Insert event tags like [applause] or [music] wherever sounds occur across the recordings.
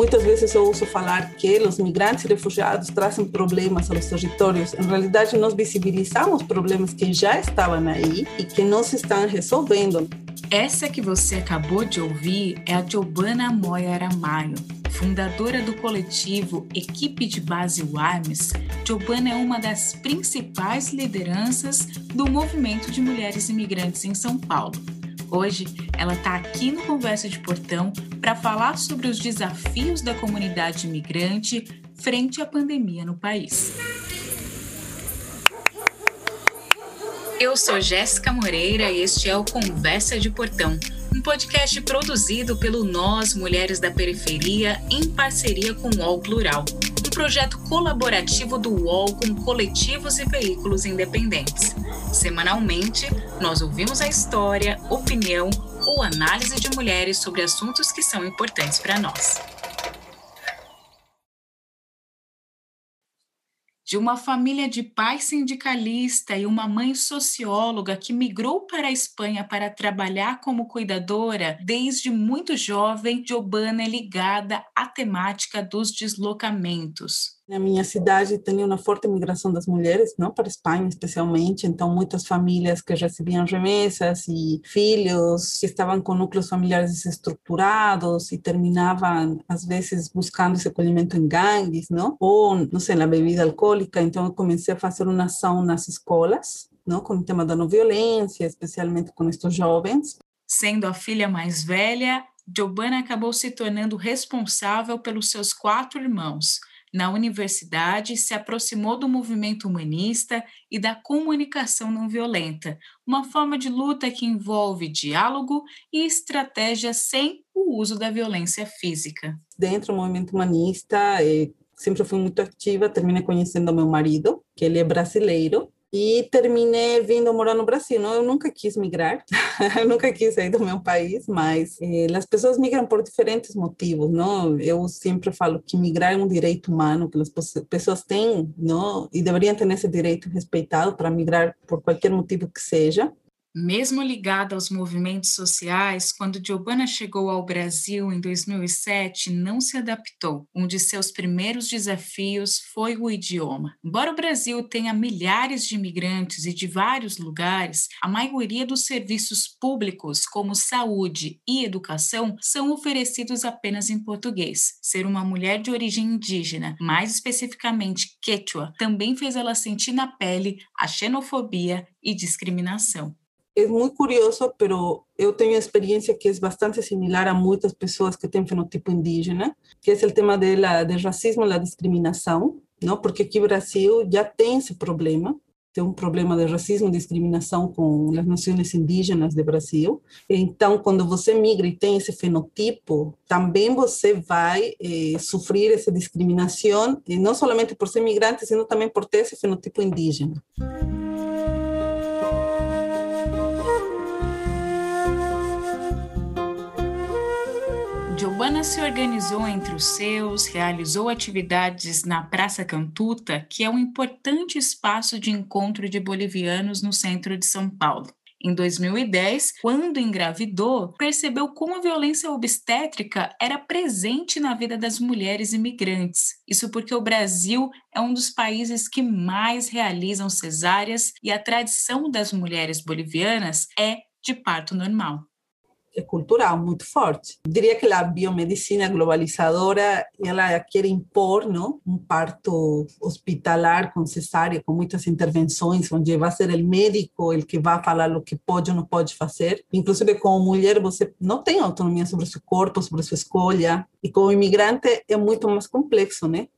Muitas vezes eu ouço falar que os migrantes e refugiados trazem problemas aos territórios. Em realidade, nós visibilizamos problemas que já estavam aí e que não se estão resolvendo. Essa que você acabou de ouvir é a Giovanna Moya Aramayo, fundadora do coletivo Equipe de Base WAMES. Giovanna é uma das principais lideranças do movimento de mulheres imigrantes em São Paulo. Hoje, ela está aqui no Conversa de Portão para falar sobre os desafios da comunidade imigrante frente à pandemia no país. Eu sou Jéssica Moreira e este é o Conversa de Portão, um podcast produzido pelo Nós Mulheres da Periferia em parceria com o UOL Plural, um projeto colaborativo do UOL com coletivos e veículos independentes. Semanalmente, nós ouvimos a história, opinião ou análise de mulheres sobre assuntos que são importantes para nós. De uma família de pai sindicalista e uma mãe socióloga que migrou para a Espanha para trabalhar como cuidadora, desde muito jovem, Giovanna é ligada à temática dos deslocamentos. Na minha cidade tem uma forte migração das mulheres, não para a Espanha especialmente, então muitas famílias que recebiam remessas e filhos que estavam com núcleos familiares desestruturados e terminavam às vezes buscando esse acolhimento em gangues, não? Ou, não sei, na bebida alcoólica, então eu comecei a fazer uma ação nas escolas, não, com o tema da não violência, especialmente com estes jovens. Sendo a filha mais velha, Giovanna acabou se tornando responsável pelos seus quatro irmãos na universidade, se aproximou do movimento humanista e da comunicação não violenta, uma forma de luta que envolve diálogo e estratégia sem o uso da violência física. Dentro do movimento humanista, sempre fui muito ativa, terminei conhecendo meu marido, que ele é brasileiro, e terminei vindo morar no Brasil. Não, eu nunca quis migrar, [laughs] eu nunca quis sair do meu país, mas eh, as pessoas migram por diferentes motivos, não? Eu sempre falo que migrar é um direito humano que as pessoas têm, não? E deveriam ter esse direito respeitado para migrar por qualquer motivo que seja. Mesmo ligada aos movimentos sociais, quando Giovanna chegou ao Brasil em 2007, não se adaptou. Um de seus primeiros desafios foi o idioma. Embora o Brasil tenha milhares de imigrantes e de vários lugares, a maioria dos serviços públicos, como saúde e educação, são oferecidos apenas em português. Ser uma mulher de origem indígena, mais especificamente quechua, também fez ela sentir na pele a xenofobia e discriminação. É muito curioso, pero eu tenho experiência que é bastante similar a muitas pessoas que têm fenotipo indígena, que é o tema do racismo e discriminação, não? Porque aqui no Brasil já tem esse problema, tem um problema de racismo e discriminação com as nações indígenas do Brasil. Então, quando você migra e tem esse fenotipo, também você vai eh, sofrer essa discriminação, e não somente por ser migrante, sino também por ter esse fenotipo indígena. Giovana se organizou entre os seus, realizou atividades na Praça Cantuta, que é um importante espaço de encontro de bolivianos no centro de São Paulo. Em 2010, quando engravidou, percebeu como a violência obstétrica era presente na vida das mulheres imigrantes. Isso porque o Brasil é um dos países que mais realizam cesáreas e a tradição das mulheres bolivianas é de parto normal cultural muito forte. Diria que a biomedicina globalizadora ela quer impor não, um parto hospitalar com cesárea, com muitas intervenções, onde vai ser o médico o que vai falar o que pode ou não pode fazer. Inclusive, como mulher, você não tem autonomia sobre o seu corpo, sobre a sua escolha. E como imigrante é muito mais complexo, né?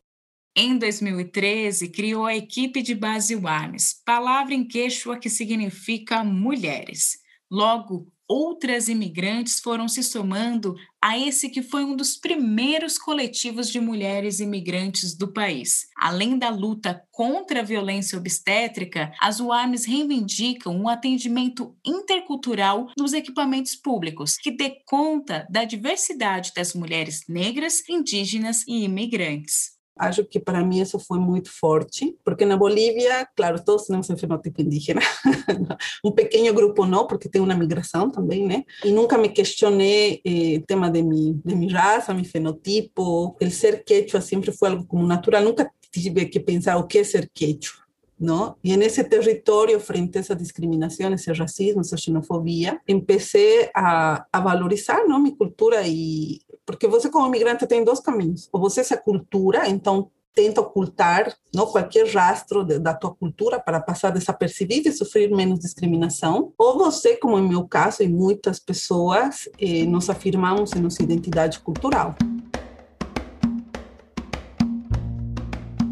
Em 2013, criou a equipe de base WAMES, palavra em quechua que significa mulheres. Logo, outras imigrantes foram se somando a esse que foi um dos primeiros coletivos de mulheres imigrantes do país. Além da luta contra a violência obstétrica, as UAMs reivindicam um atendimento intercultural nos equipamentos públicos, que dê conta da diversidade das mulheres negras, indígenas e imigrantes. Acho que para mim isso foi muito forte, porque na Bolívia, claro, todos temos fenotipo indígena, [laughs] um pequeno grupo não, porque tem uma migração também, né? E nunca me questionei o eh, tema de, mi, de minha raça, meu fenotipo, o ser quechua sempre foi algo como natural, nunca tive que pensar o que é ser quechua. ¿no? Y en ese territorio, frente a esa discriminación, ese racismo, esa xenofobia, empecé a, a valorizar, ¿no? Mi cultura y porque você como imigrante tem dois caminhos, ou você se cultura, então tenta ocultar não qualquer rastro de, da tua cultura para passar desapercebido e sofrer menos discriminação, ou você, como em meu caso e muitas pessoas, eh, nos afirmamos em nossa identidade cultural.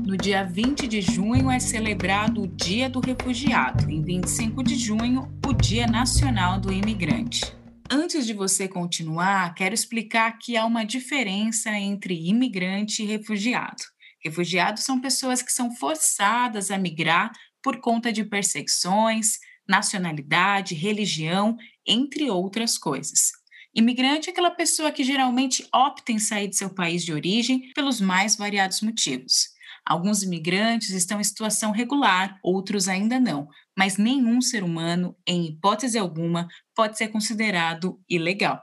No dia 20 de junho é celebrado o Dia do Refugiado, em 25 de junho, o Dia Nacional do Imigrante. Antes de você continuar, quero explicar que há uma diferença entre imigrante e refugiado. Refugiados são pessoas que são forçadas a migrar por conta de perseguições, nacionalidade, religião, entre outras coisas. Imigrante é aquela pessoa que geralmente opta em sair de seu país de origem pelos mais variados motivos. Alguns imigrantes estão em situação regular, outros ainda não, mas nenhum ser humano, em hipótese alguma, pode ser considerado ilegal.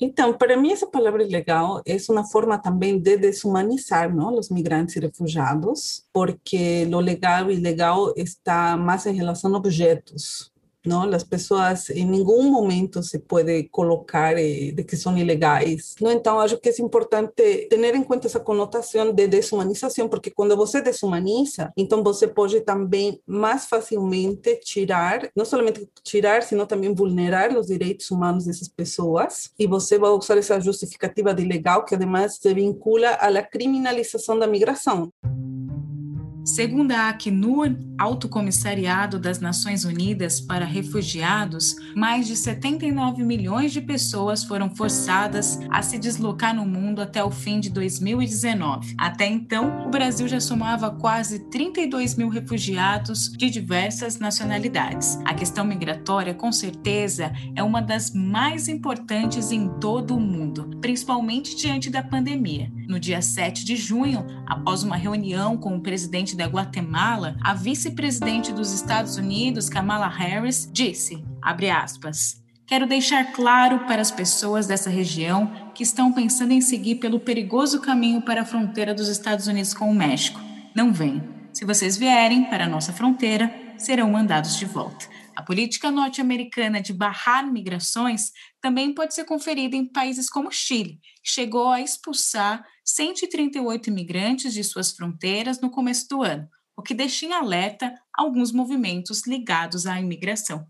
Então, para mim, essa palavra ilegal é uma forma também de deshumanizar não, os migrantes e refugiados, porque o legal e ilegal está mais em relação a objetos, ¿no? Las personas en ningún momento se puede colocar eh, de que son ilegais, ¿no? Então, acho que é importante ter em conta essa conotação de desumanização, porque quando você desumaniza, então você pode também mais facilmente tirar, não somente tirar, sino também vulnerar os direitos humanos dessas pessoas, e você vai usar essa justificativa de ilegal, que además se vincula à criminalização da migração. Segundo a Acnur, Alto Comissariado das Nações Unidas para Refugiados, mais de 79 milhões de pessoas foram forçadas a se deslocar no mundo até o fim de 2019. Até então, o Brasil já somava quase 32 mil refugiados de diversas nacionalidades. A questão migratória, com certeza, é uma das mais importantes em todo o mundo, principalmente diante da pandemia. No dia 7 de junho, após uma reunião com o presidente da Guatemala, a vice-presidente dos Estados Unidos, Kamala Harris, disse, aspas, Quero deixar claro para as pessoas dessa região que estão pensando em seguir pelo perigoso caminho para a fronteira dos Estados Unidos com o México. Não venham. Se vocês vierem para a nossa fronteira, serão mandados de volta. A política norte-americana de barrar migrações também pode ser conferida em países como Chile, que chegou a expulsar 138 imigrantes de suas fronteiras no começo do ano, o que deixa em alerta alguns movimentos ligados à imigração.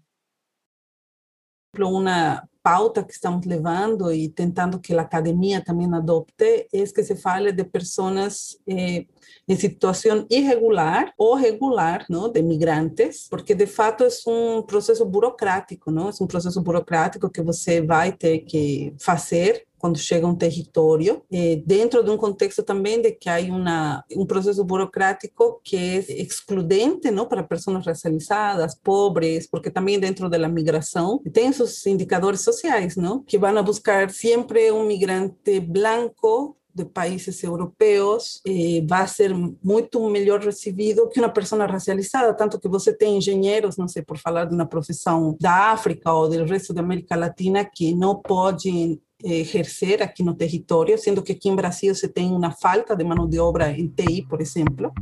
Uma pauta que estamos levando e tentando que a academia também adopte é que se fale de pessoas eh, em situação irregular ou regular, não, de migrantes, porque de fato é um processo burocrático, não? É um processo burocrático que você vai ter que fazer quando chega a um território, eh, dentro de um contexto também de que há uma, um processo burocrático que é excludente não, para pessoas racializadas, pobres, porque também dentro da migração tem seus indicadores sociais, não, que vão a buscar sempre um migrante branco de países europeus eh, vai ser muito melhor recebido que uma pessoa racializada, tanto que você tem engenheiros, não sei, por falar de uma profissão da África ou do resto da América Latina, que não podem exercer aqui no território, sendo que aqui em Brasil se tem uma falta de mão de obra em TI, por exemplo.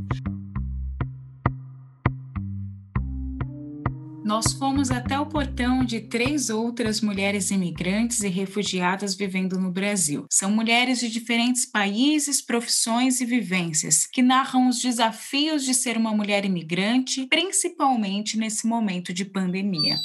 Nós fomos até o portão de três outras mulheres imigrantes e refugiadas vivendo no Brasil. São mulheres de diferentes países, profissões e vivências, que narram os desafios de ser uma mulher imigrante, principalmente nesse momento de pandemia.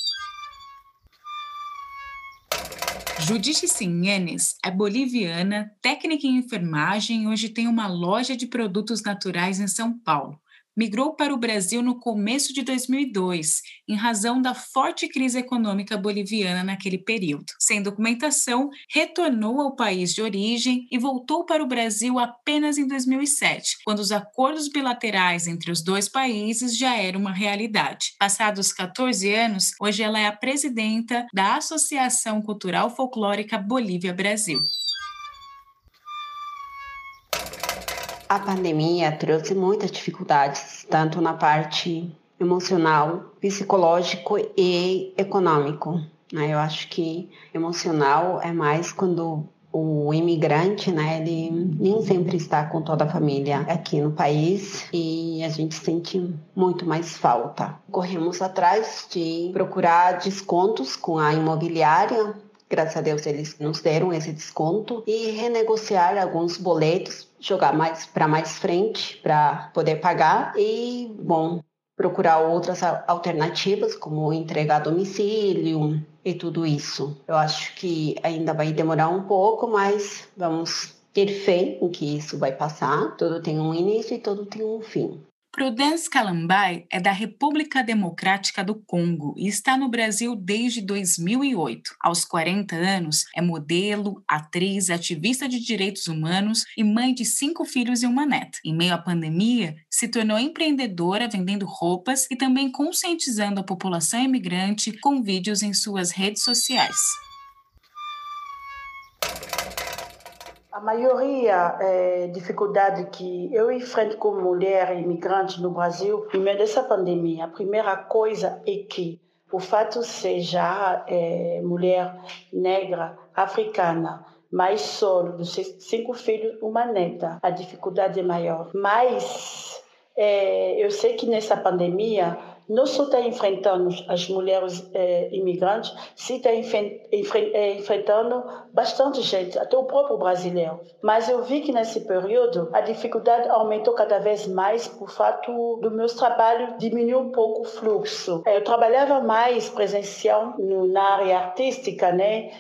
Judite Sinhanes é boliviana, técnica em enfermagem e hoje tem uma loja de produtos naturais em São Paulo migrou para o Brasil no começo de 2002, em razão da forte crise econômica boliviana naquele período. Sem documentação, retornou ao país de origem e voltou para o Brasil apenas em 2007, quando os acordos bilaterais entre os dois países já eram uma realidade. Passados 14 anos, hoje ela é a presidenta da Associação Cultural Folclórica Bolívia A pandemia trouxe muitas dificuldades, tanto na parte emocional, psicológico e econômico. Né? Eu acho que emocional é mais quando o imigrante, né, ele nem sempre está com toda a família aqui no país e a gente sente muito mais falta. Corremos atrás de procurar descontos com a imobiliária. Graças a Deus eles nos deram esse desconto e renegociar alguns boletos, jogar mais para mais frente para poder pagar e bom, procurar outras alternativas, como entregar a domicílio e tudo isso. Eu acho que ainda vai demorar um pouco, mas vamos ter fé em que isso vai passar. Tudo tem um início e tudo tem um fim. Prudence Kalambai é da República Democrática do Congo e está no Brasil desde 2008. Aos 40 anos, é modelo, atriz, ativista de direitos humanos e mãe de cinco filhos e uma neta. Em meio à pandemia, se tornou empreendedora vendendo roupas e também conscientizando a população imigrante com vídeos em suas redes sociais. A maioria é, dificuldade que eu enfrento como mulher imigrante no Brasil, em meio dessa pandemia, a primeira coisa é que o fato seja é, mulher negra, africana, mais solo, dos cinco filhos, uma neta, a dificuldade é maior. Mas é, eu sei que nessa pandemia não só está enfrentando as mulheres é, imigrantes, se está é, enfrentando bastante gente, até o próprio brasileiro. Mas eu vi que nesse período a dificuldade aumentou cada vez mais por fato do meu trabalho diminuir um pouco o fluxo. Eu trabalhava mais presencial no, na área artística, né?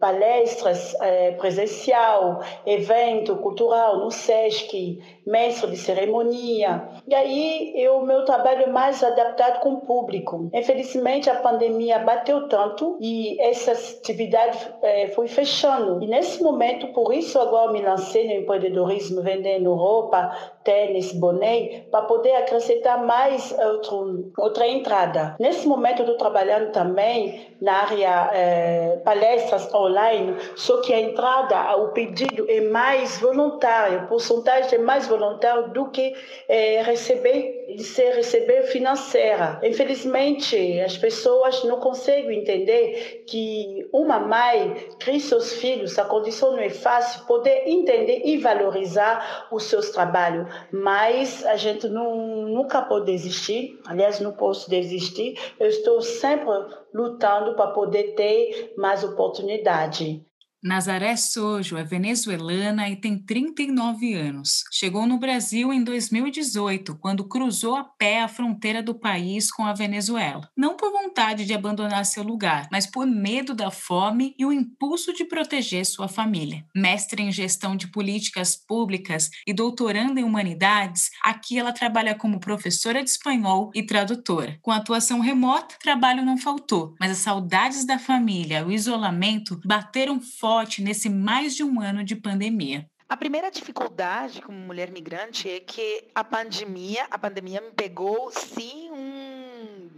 Palestras é, presencial, evento cultural no SESC, mestre de cerimônia. E aí o meu trabalho é mais adaptado com o público. Infelizmente a pandemia bateu tanto e essa atividade é, foi fechando. E nesse momento, por isso agora me lancei no empreendedorismo vendendo roupa, tênis, boné, para poder acrescentar mais outro, outra entrada. Nesse momento eu estou trabalhando também na área é, palestras online, só que a entrada, o pedido é mais voluntário, a porcentagem é mais voluntária do que é, receber ser receber financeira. Infelizmente, as pessoas não conseguem entender que uma mãe cria seus filhos, a condição não é fácil, poder entender e valorizar os seus trabalhos. Mas a gente não, nunca pode desistir, aliás, não posso desistir. Eu estou sempre lutando para poder ter mais oportunidade. Nazaré Sojo é venezuelana e tem 39 anos. Chegou no Brasil em 2018, quando cruzou a pé a fronteira do país com a Venezuela. Não por vontade de abandonar seu lugar, mas por medo da fome e o impulso de proteger sua família. Mestre em gestão de políticas públicas e doutoranda em humanidades, aqui ela trabalha como professora de espanhol e tradutora. Com atuação remota, trabalho não faltou, mas as saudades da família, o isolamento bateram forte forte nesse mais de um ano de pandemia? A primeira dificuldade como mulher migrante é que a pandemia, a pandemia me pegou sem um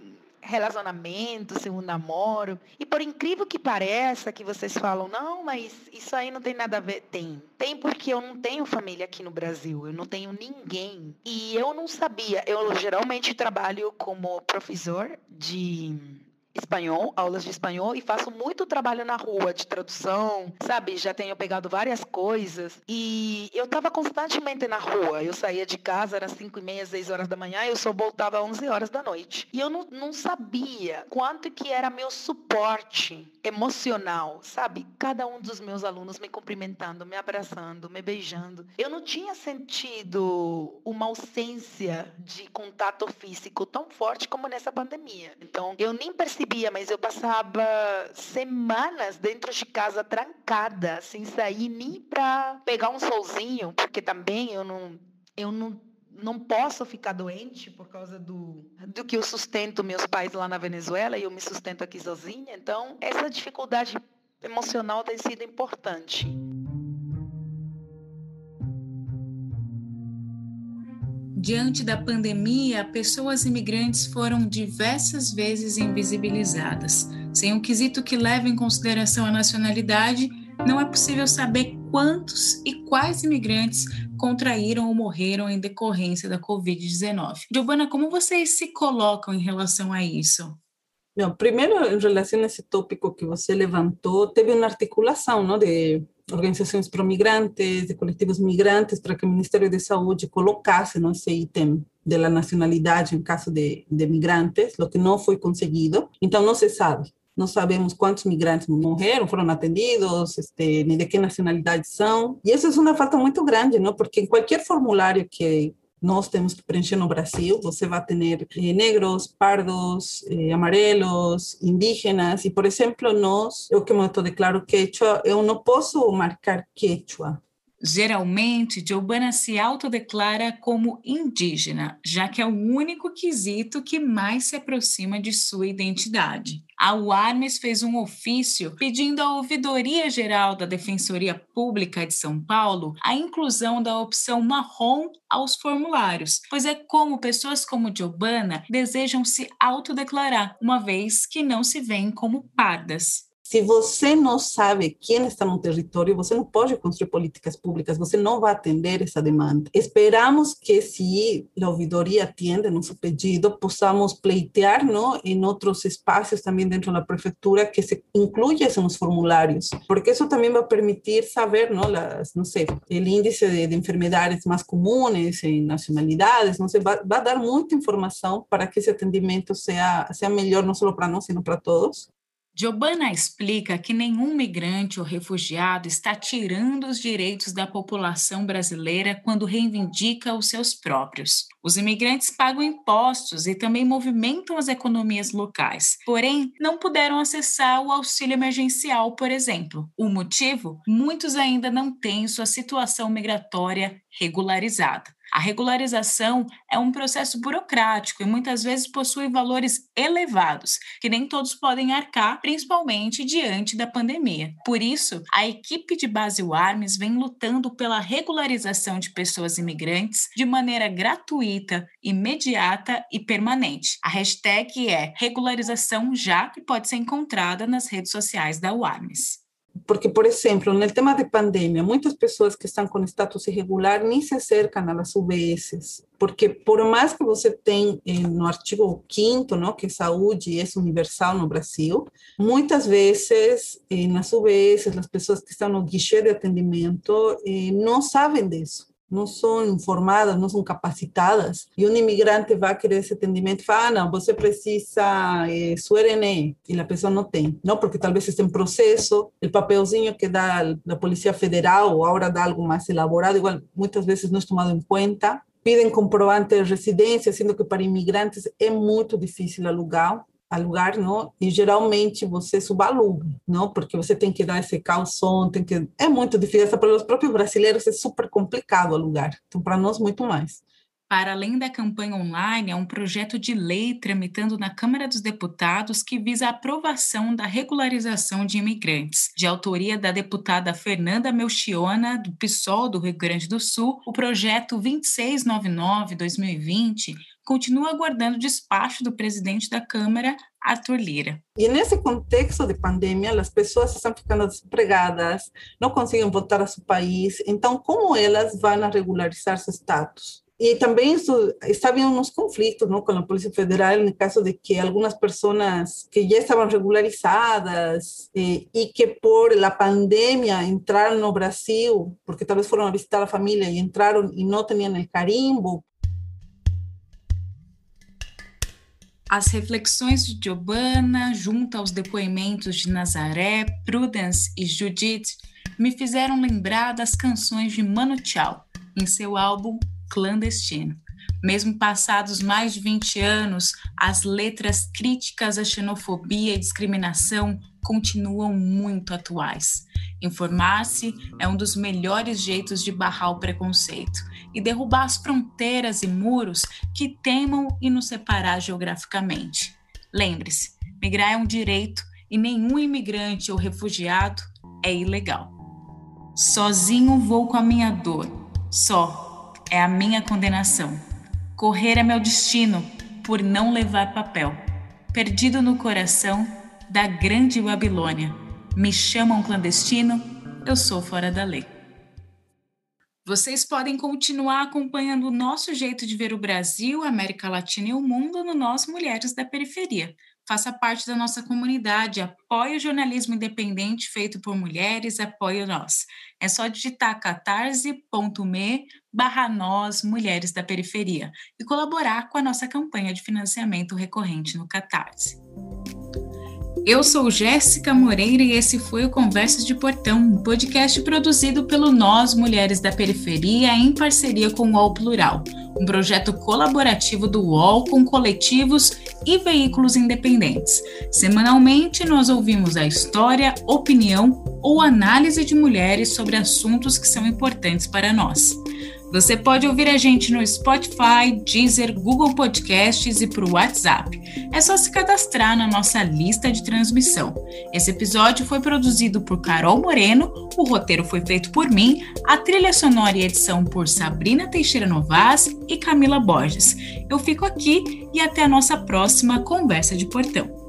relacionamento, sem um namoro. E por incrível que pareça, que vocês falam, não, mas isso aí não tem nada a ver. Tem. Tem porque eu não tenho família aqui no Brasil, eu não tenho ninguém. E eu não sabia. Eu geralmente trabalho como professor de espanhol, aulas de espanhol e faço muito trabalho na rua de tradução, sabe? Já tenho pegado várias coisas e eu estava constantemente na rua. Eu saía de casa, era 5 e meia, 6 horas da manhã, eu só voltava às 11 horas da noite. E eu não, não sabia quanto que era meu suporte emocional, sabe? Cada um dos meus alunos me cumprimentando, me abraçando, me beijando. Eu não tinha sentido uma ausência de contato físico tão forte como nessa pandemia. Então, eu nem percebi mas eu passava semanas dentro de casa trancada, sem sair nem para pegar um solzinho, porque também eu não, eu não não posso ficar doente por causa do, do que eu sustento meus pais lá na Venezuela e eu me sustento aqui sozinha. Então, essa dificuldade emocional tem sido importante. Diante da pandemia, pessoas imigrantes foram diversas vezes invisibilizadas. Sem um quesito que leve em consideração a nacionalidade, não é possível saber quantos e quais imigrantes contraíram ou morreram em decorrência da Covid-19. Giovana, como vocês se colocam em relação a isso? Não, primeiro, em relação a esse tópico que você levantou, teve uma articulação não, de organizações pró-migrantes, de coletivos migrantes, para que o Ministério da Saúde colocasse não, esse item da nacionalidade em caso de, de migrantes, o que não foi conseguido. Então, não se sabe. Não sabemos quantos migrantes morreram, foram atendidos, este, nem de que nacionalidade são. E isso é uma falta muito grande, não? Porque em qualquer formulário que nós temos que preencher no Brasil, você vai ter eh, negros, pardos, eh, amarelos, indígenas, e, por exemplo, nós, eu que eu declaro quechua, eu não posso marcar quechua, Geralmente, Giovanna se autodeclara como indígena, já que é o único quesito que mais se aproxima de sua identidade. A UARMES fez um ofício pedindo à Ouvidoria Geral da Defensoria Pública de São Paulo a inclusão da opção marrom aos formulários, pois é como pessoas como Giovanna desejam se autodeclarar, uma vez que não se veem como pardas. Se você não sabe quem está no território, você não pode construir políticas públicas, você não vai atender essa demanda. Esperamos que, se a ouvidoria atenda nosso pedido, possamos pleitear não, em outros espaços também dentro da prefeitura que se incluya isso nos formulários, porque isso também vai permitir saber, não, las, não sei, o índice de, de enfermidades mais comuns em nacionalidades, não sei, vai, vai dar muita informação para que esse atendimento seja, seja melhor não só para nós, sino para todos. Giovanna explica que nenhum migrante ou refugiado está tirando os direitos da população brasileira quando reivindica os seus próprios. Os imigrantes pagam impostos e também movimentam as economias locais, porém, não puderam acessar o auxílio emergencial, por exemplo. O motivo? Muitos ainda não têm sua situação migratória regularizada. A regularização é um processo burocrático e muitas vezes possui valores elevados, que nem todos podem arcar, principalmente diante da pandemia. Por isso, a equipe de base UARMES vem lutando pela regularização de pessoas imigrantes de maneira gratuita, imediata e permanente. A hashtag é regularização já, que pode ser encontrada nas redes sociais da UARMES. Porque, por exemplo, no tema de pandemia, muitas pessoas que estão com status irregular nem se acercam às UBS, porque por mais que você tenha eh, no artigo 5 não, que saúde é universal no Brasil, muitas vezes eh, nas UBS, as pessoas que estão no guichê de atendimento eh, não sabem disso não são informadas, não são capacitadas, e um imigrante vai querer esse atendimento fala, ah, não, você precisa sua RNE, e a pessoa não tem, não, porque talvez esteja em processo, o papelzinho que dá da Polícia Federal, ou agora dá algo mais elaborado, igual muitas vezes não é tomado em conta, pedem comprovante de residência, sendo que para imigrantes é muito difícil alugar, alugar, não? E geralmente você subaluga, não? Porque você tem que dar esse calção, tem que é muito difícil, para os próprios brasileiros é super complicado alugar. Então para nós muito mais. Para além da campanha online, é um projeto de lei tramitando na Câmara dos Deputados que visa a aprovação da regularização de imigrantes. De autoria da deputada Fernanda Melchiona, do PSOL do Rio Grande do Sul, o projeto 2699-2020 continua aguardando despacho do presidente da Câmara, Arthur Lira. E nesse contexto de pandemia, as pessoas estão ficando desempregadas, não conseguem voltar ao seu país. Então, como elas vão regularizar seu status? E também isso, está havendo uns conflitos ¿no? com a Polícia Federal no caso de que algumas pessoas que já estavam regularizadas eh, e que por a pandemia entraram no Brasil, porque talvez foram a visitar a família e entraram e não tinham o carimbo, As reflexões de Giovanna, junto aos depoimentos de Nazaré, Prudence e Judith, me fizeram lembrar das canções de Manu Chao, em seu álbum Clandestino. Mesmo passados mais de 20 anos, as letras críticas à xenofobia e discriminação continuam muito atuais. Informar-se é um dos melhores jeitos de barrar o preconceito e derrubar as fronteiras e muros que teimam em nos separar geograficamente. Lembre-se, migrar é um direito e nenhum imigrante ou refugiado é ilegal. Sozinho vou com a minha dor, só é a minha condenação. Correr é meu destino por não levar papel. Perdido no coração da grande Babilônia. Me chamam clandestino, eu sou Fora da Lei. Vocês podem continuar acompanhando o nosso jeito de ver o Brasil, a América Latina e o mundo no nosso Mulheres da Periferia. Faça parte da nossa comunidade, apoie o jornalismo independente feito por mulheres, apoie nós. É só digitar catarse.me barra nós, Mulheres da Periferia, e colaborar com a nossa campanha de financiamento recorrente no Catarse. Eu sou Jéssica Moreira e esse foi o Conversas de Portão, um podcast produzido pelo Nós Mulheres da Periferia em parceria com o UOL Plural, um projeto colaborativo do UOL com coletivos e veículos independentes. Semanalmente, nós ouvimos a história, opinião ou análise de mulheres sobre assuntos que são importantes para nós. Você pode ouvir a gente no Spotify, Deezer, Google Podcasts e o WhatsApp. É só se cadastrar na nossa lista de transmissão. Esse episódio foi produzido por Carol Moreno, o roteiro foi feito por mim, a trilha sonora e edição por Sabrina Teixeira Novas e Camila Borges. Eu fico aqui e até a nossa próxima conversa de portão.